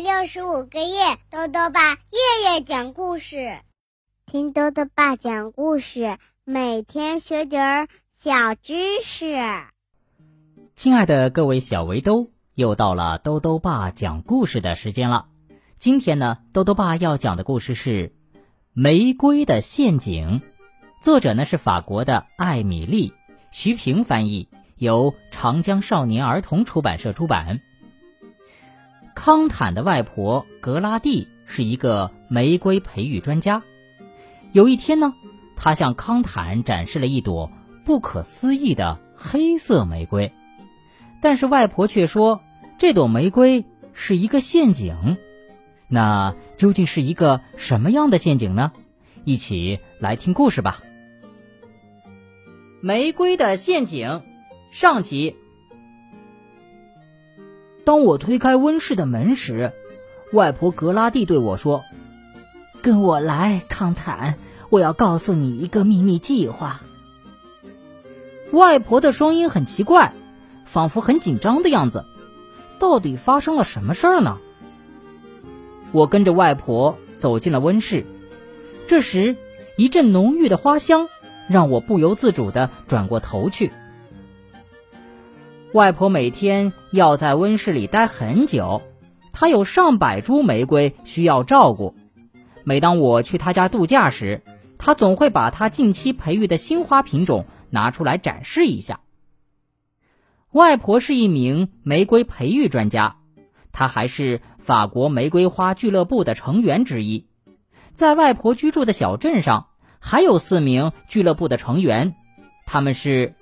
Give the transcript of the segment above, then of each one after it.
六十五个夜，豆豆爸夜夜讲故事，听豆豆爸讲故事，每天学点儿小知识。亲爱的各位小围兜，又到了豆豆爸讲故事的时间了。今天呢，豆豆爸要讲的故事是《玫瑰的陷阱》，作者呢是法国的艾米丽，徐平翻译，由长江少年儿童出版社出版。康坦的外婆格拉蒂是一个玫瑰培育专家。有一天呢，他向康坦展示了一朵不可思议的黑色玫瑰，但是外婆却说这朵玫瑰是一个陷阱。那究竟是一个什么样的陷阱呢？一起来听故事吧。玫瑰的陷阱上集。当我推开温室的门时，外婆格拉蒂对我说：“跟我来，康坦，我要告诉你一个秘密计划。”外婆的声音很奇怪，仿佛很紧张的样子。到底发生了什么事儿呢？我跟着外婆走进了温室，这时一阵浓郁的花香让我不由自主的转过头去。外婆每天要在温室里待很久，她有上百株玫瑰需要照顾。每当我去她家度假时，她总会把她近期培育的新花品种拿出来展示一下。外婆是一名玫瑰培育专家，她还是法国玫瑰花俱乐部的成员之一。在外婆居住的小镇上，还有四名俱乐部的成员，他们是。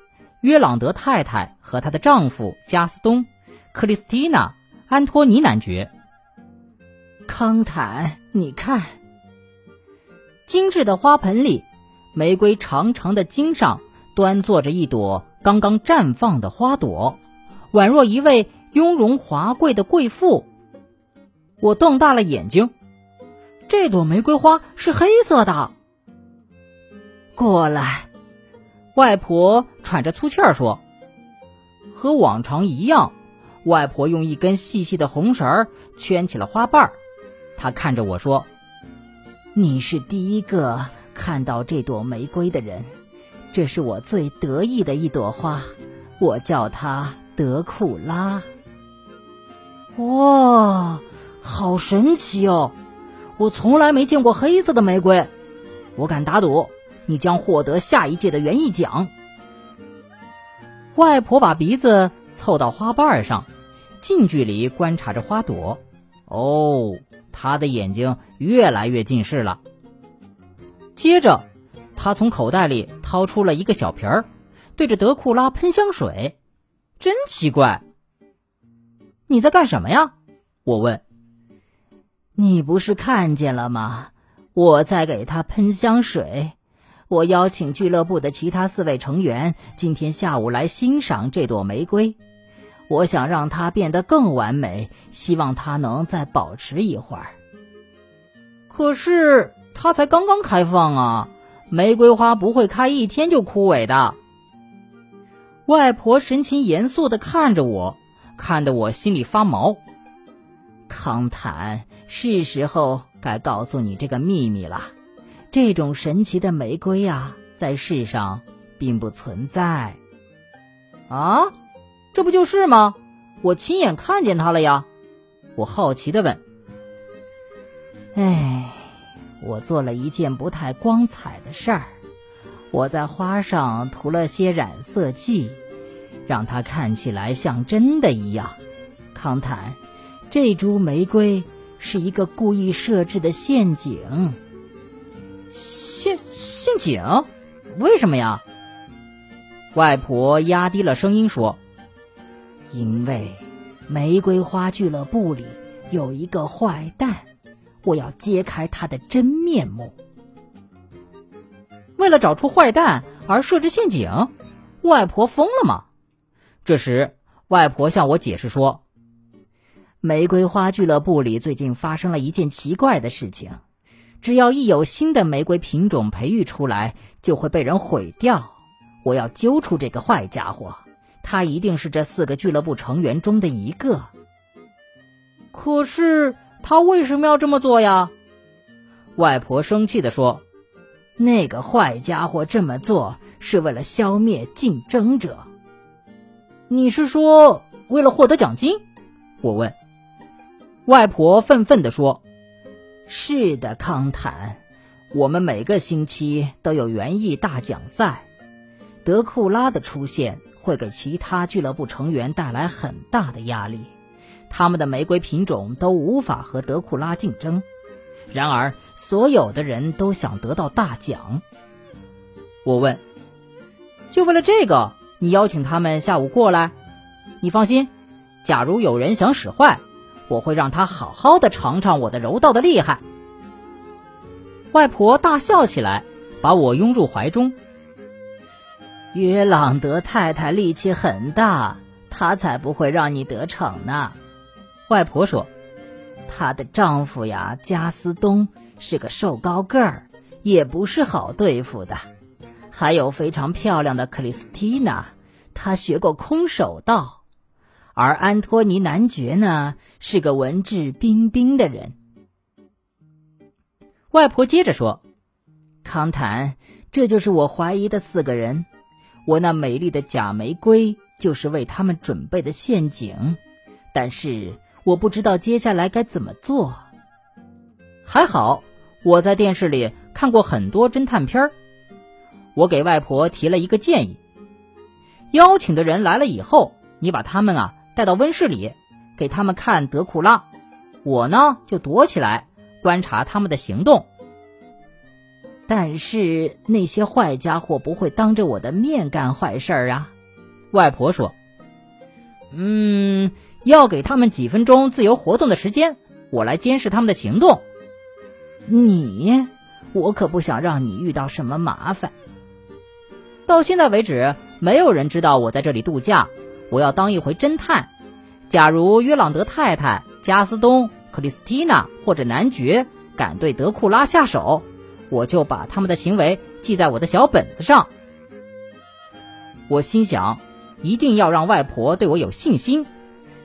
约朗德太太和她的丈夫加斯东、克里斯蒂娜、安托尼男爵。康坦，你看，精致的花盆里，玫瑰长长的茎上端坐着一朵刚刚绽放的花朵，宛若一位雍容华贵的贵妇。我瞪大了眼睛，这朵玫瑰花是黑色的。过来。外婆喘着粗气儿说：“和往常一样，外婆用一根细细的红绳圈起了花瓣儿。她看着我说：‘你是第一个看到这朵玫瑰的人，这是我最得意的一朵花，我叫它德库拉。’哇，好神奇哦！我从来没见过黑色的玫瑰，我敢打赌。”你将获得下一届的园艺奖。外婆把鼻子凑到花瓣上，近距离观察着花朵。哦，她的眼睛越来越近视了。接着，她从口袋里掏出了一个小瓶儿，对着德库拉喷香水。真奇怪！你在干什么呀？我问。你不是看见了吗？我在给他喷香水。我邀请俱乐部的其他四位成员今天下午来欣赏这朵玫瑰。我想让它变得更完美，希望它能再保持一会儿。可是它才刚刚开放啊，玫瑰花不会开一天就枯萎的。外婆神情严肃的看着我，看得我心里发毛。康坦，是时候该告诉你这个秘密了。这种神奇的玫瑰呀，在世上并不存在。啊，这不就是吗？我亲眼看见它了呀！我好奇的问。哎，我做了一件不太光彩的事儿，我在花上涂了些染色剂，让它看起来像真的一样。康坦，这株玫瑰是一个故意设置的陷阱。陷陷阱？为什么呀？外婆压低了声音说：“因为玫瑰花俱乐部里有一个坏蛋，我要揭开他的真面目。为了找出坏蛋而设置陷阱，外婆疯了吗？”这时，外婆向我解释说：“玫瑰花俱乐部里最近发生了一件奇怪的事情。”只要一有新的玫瑰品种培育出来，就会被人毁掉。我要揪出这个坏家伙，他一定是这四个俱乐部成员中的一个。可是他为什么要这么做呀？外婆生气地说：“那个坏家伙这么做是为了消灭竞争者。”你是说为了获得奖金？我问。外婆愤愤地说：“是的，康坦，我们每个星期都有园艺大奖赛。德库拉的出现会给其他俱乐部成员带来很大的压力，他们的玫瑰品种都无法和德库拉竞争。然而，所有的人都想得到大奖。”我问：“就为了这个？”你邀请他们下午过来，你放心。假如有人想使坏，我会让他好好的尝尝我的柔道的厉害。外婆大笑起来，把我拥入怀中。约朗德太太力气很大，她才不会让你得逞呢。外婆说：“她的丈夫呀，加斯东是个瘦高个儿，也不是好对付的。”还有非常漂亮的克里斯蒂娜，她学过空手道，而安托尼男爵呢是个文质彬彬的人。外婆接着说：“康坦，这就是我怀疑的四个人，我那美丽的假玫瑰就是为他们准备的陷阱，但是我不知道接下来该怎么做。还好我在电视里看过很多侦探片儿。”我给外婆提了一个建议：邀请的人来了以后，你把他们啊带到温室里，给他们看德库拉，我呢就躲起来观察他们的行动。但是那些坏家伙不会当着我的面干坏事儿啊！外婆说：“嗯，要给他们几分钟自由活动的时间，我来监视他们的行动。你，我可不想让你遇到什么麻烦。”到现在为止，没有人知道我在这里度假。我要当一回侦探。假如约朗德太太、加斯东、克里斯蒂娜或者男爵敢对德库拉下手，我就把他们的行为记在我的小本子上。我心想，一定要让外婆对我有信心。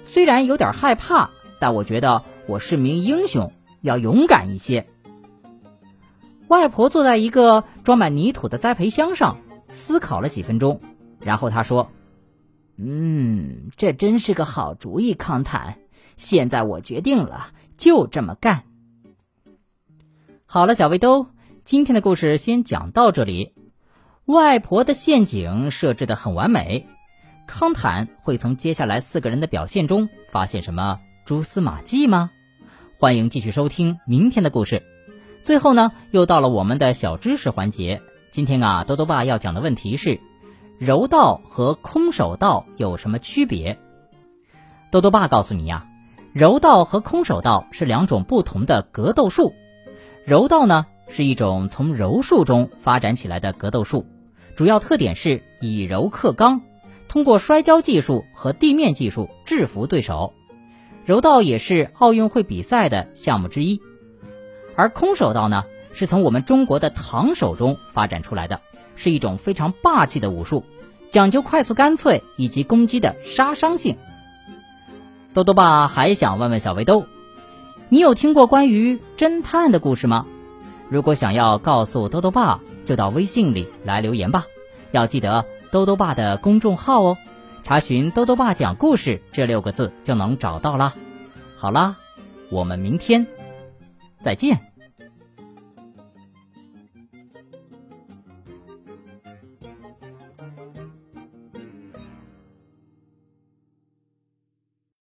虽然有点害怕，但我觉得我是名英雄，要勇敢一些。外婆坐在一个装满泥土的栽培箱上。思考了几分钟，然后她说：“嗯，这真是个好主意，康坦。现在我决定了，就这么干。”好了，小围兜，今天的故事先讲到这里。外婆的陷阱设置的很完美，康坦会从接下来四个人的表现中发现什么蛛丝马迹吗？欢迎继续收听明天的故事。最后呢，又到了我们的小知识环节。今天啊，多多爸要讲的问题是：柔道和空手道有什么区别？多多爸告诉你呀，柔道和空手道是两种不同的格斗术。柔道呢是一种从柔术中发展起来的格斗术，主要特点是以柔克刚，通过摔跤技术和地面技术制服对手。柔道也是奥运会比赛的项目之一，而空手道呢？是从我们中国的唐手中发展出来的，是一种非常霸气的武术，讲究快速干脆以及攻击的杀伤性。豆豆爸还想问问小围兜，你有听过关于侦探的故事吗？如果想要告诉豆豆爸，就到微信里来留言吧。要记得豆豆爸的公众号哦，查询“豆豆爸讲故事”这六个字就能找到啦。好啦，我们明天再见。